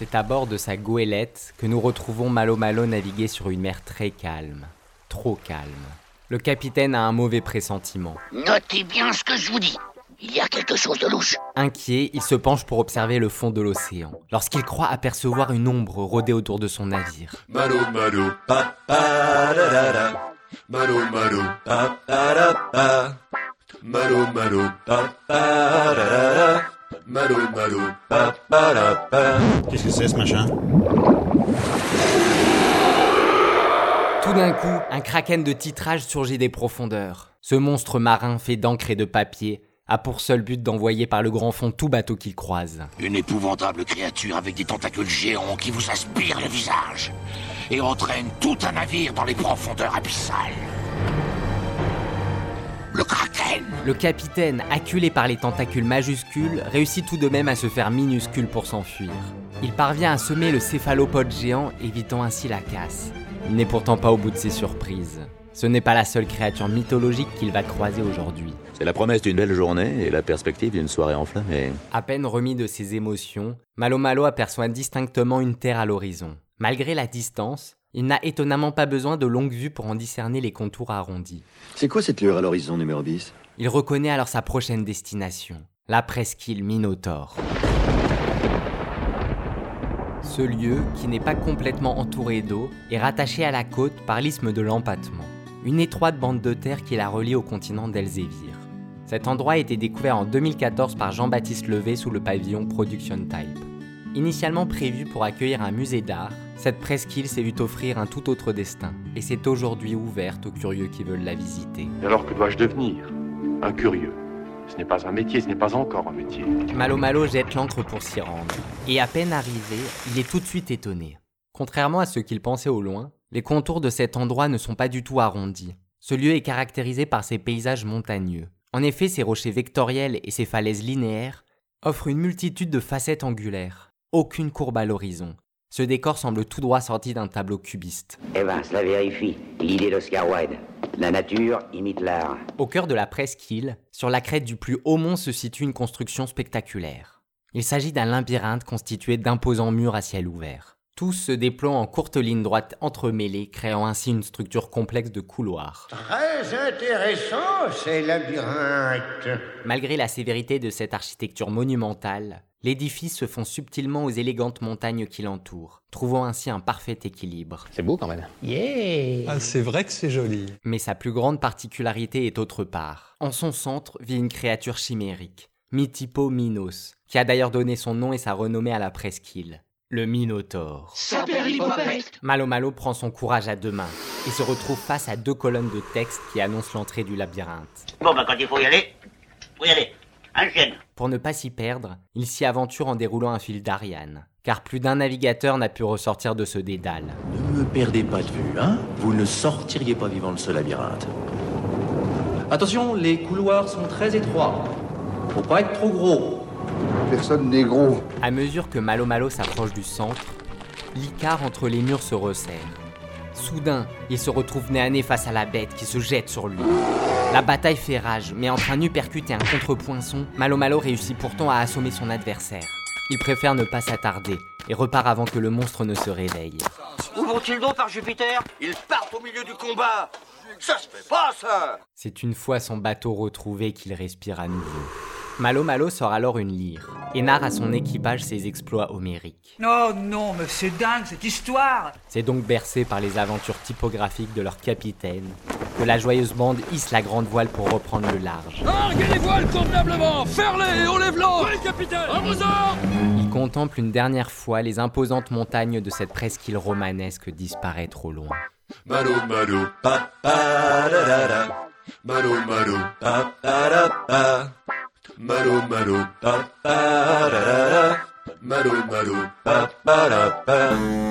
C'est à bord de sa goélette que nous retrouvons Malo Malo naviguer sur une mer très calme. Trop calme. Le capitaine a un mauvais pressentiment. Notez bien ce que je vous dis. Il y a quelque chose de louche. Inquiet, il se penche pour observer le fond de l'océan. Lorsqu'il croit apercevoir une ombre rôder autour de son navire. Malo malo pa pa da da da. Malo malo pa pa da pa. Malo malo pa pa da da da. Malo malo pa pa da pa. Qu'est-ce que c'est ce machin Tout d'un coup, un kraken de titrage surgit des profondeurs. Ce monstre marin fait d'encre et de papier a pour seul but d'envoyer par le grand fond tout bateau qu'il croise. Une épouvantable créature avec des tentacules géants qui vous aspire le visage et entraîne tout un navire dans les profondeurs abyssales. Le capitaine, acculé par les tentacules majuscules, réussit tout de même à se faire minuscule pour s'enfuir. Il parvient à semer le céphalopode géant, évitant ainsi la casse. Il n'est pourtant pas au bout de ses surprises. Ce n'est pas la seule créature mythologique qu'il va croiser aujourd'hui. C'est la promesse d'une belle journée et la perspective d'une soirée enflammée. À peine remis de ses émotions, Malo Malo aperçoit distinctement une terre à l'horizon. Malgré la distance, il n'a étonnamment pas besoin de longue vue pour en discerner les contours arrondis. C'est quoi cette lueur à l'horizon numéro 10 Il reconnaît alors sa prochaine destination, la presqu'île Minotaure. Ce lieu, qui n'est pas complètement entouré d'eau, est rattaché à la côte par l'isthme de l'Empattement, une étroite bande de terre qui la relie au continent d'Elzévir. Cet endroit a été découvert en 2014 par Jean-Baptiste Levé sous le pavillon Production Type. Initialement prévu pour accueillir un musée d'art, cette presqu'île s'est vue offrir un tout autre destin, et s'est aujourd'hui ouverte aux curieux qui veulent la visiter. Alors que dois-je devenir? Un curieux. Ce n'est pas un métier, ce n'est pas encore un métier. Malo Malo jette l'ancre pour s'y rendre, et à peine arrivé, il est tout de suite étonné. Contrairement à ce qu'il pensait au loin, les contours de cet endroit ne sont pas du tout arrondis. Ce lieu est caractérisé par ses paysages montagneux. En effet, ses rochers vectoriels et ses falaises linéaires offrent une multitude de facettes angulaires. Aucune courbe à l'horizon. Ce décor semble tout droit sorti d'un tableau cubiste. Eh ben, cela vérifie. L'idée d'Oscar Wilde. La nature imite l'art. Au cœur de la presqu'île, sur la crête du plus haut mont se situe une construction spectaculaire. Il s'agit d'un labyrinthe constitué d'imposants murs à ciel ouvert. Tous se déploient en courtes lignes droites entremêlées, créant ainsi une structure complexe de couloirs. Très intéressant, ces labyrinthes. Malgré la sévérité de cette architecture monumentale, l'édifice se fond subtilement aux élégantes montagnes qui l'entourent, trouvant ainsi un parfait équilibre. C'est beau quand même. Yeah Ah, c'est vrai que c'est joli. Mais sa plus grande particularité est autre part. En son centre vit une créature chimérique, Mythipo Minos, qui a d'ailleurs donné son nom et sa renommée à la presqu'île. Le Minotaure. Malo Malo prend son courage à deux mains et se retrouve face à deux colonnes de texte qui annoncent l'entrée du labyrinthe. Bon, bah, quand il faut y aller, faut y aller. Enchaîne. Pour ne pas s'y perdre, il s'y aventure en déroulant un fil d'Ariane, car plus d'un navigateur n'a pu ressortir de ce dédale. Ne me perdez pas de vue, hein Vous ne sortiriez pas vivant de ce labyrinthe. Attention, les couloirs sont très étroits. Faut pas être trop gros. Personne n'est gros. À mesure que Malo Malo s'approche du centre, l'écart entre les murs se resserre. Soudain, il se retrouve nez à nez face à la bête qui se jette sur lui. La bataille fait rage, mais entre un uppercut et un contrepoinçon, Malo Malo réussit pourtant à assommer son adversaire. Il préfère ne pas s'attarder et repart avant que le monstre ne se réveille. Où vont-ils donc par Jupiter? Ils partent au milieu du combat Ça se fait pas, ça C'est une fois son bateau retrouvé qu'il respire à nouveau. Malo Malo sort alors une lyre et narre à son équipage ses exploits homériques. Oh non, mais c'est dingue cette histoire C'est donc bercé par les aventures typographiques de leur capitaine que la joyeuse bande hisse la grande voile pour reprendre le large. Larguez les voiles convenablement Ferlez et on lève l'eau Oui, capitaine À vos ordres Il contemple une dernière fois les imposantes montagnes de cette presqu'île romanesque disparaître au loin. Malo malo pa pa da da da. Malo malo pa pa da pa. Malo malo pa pa da da da. Malo malo pa pa da pa.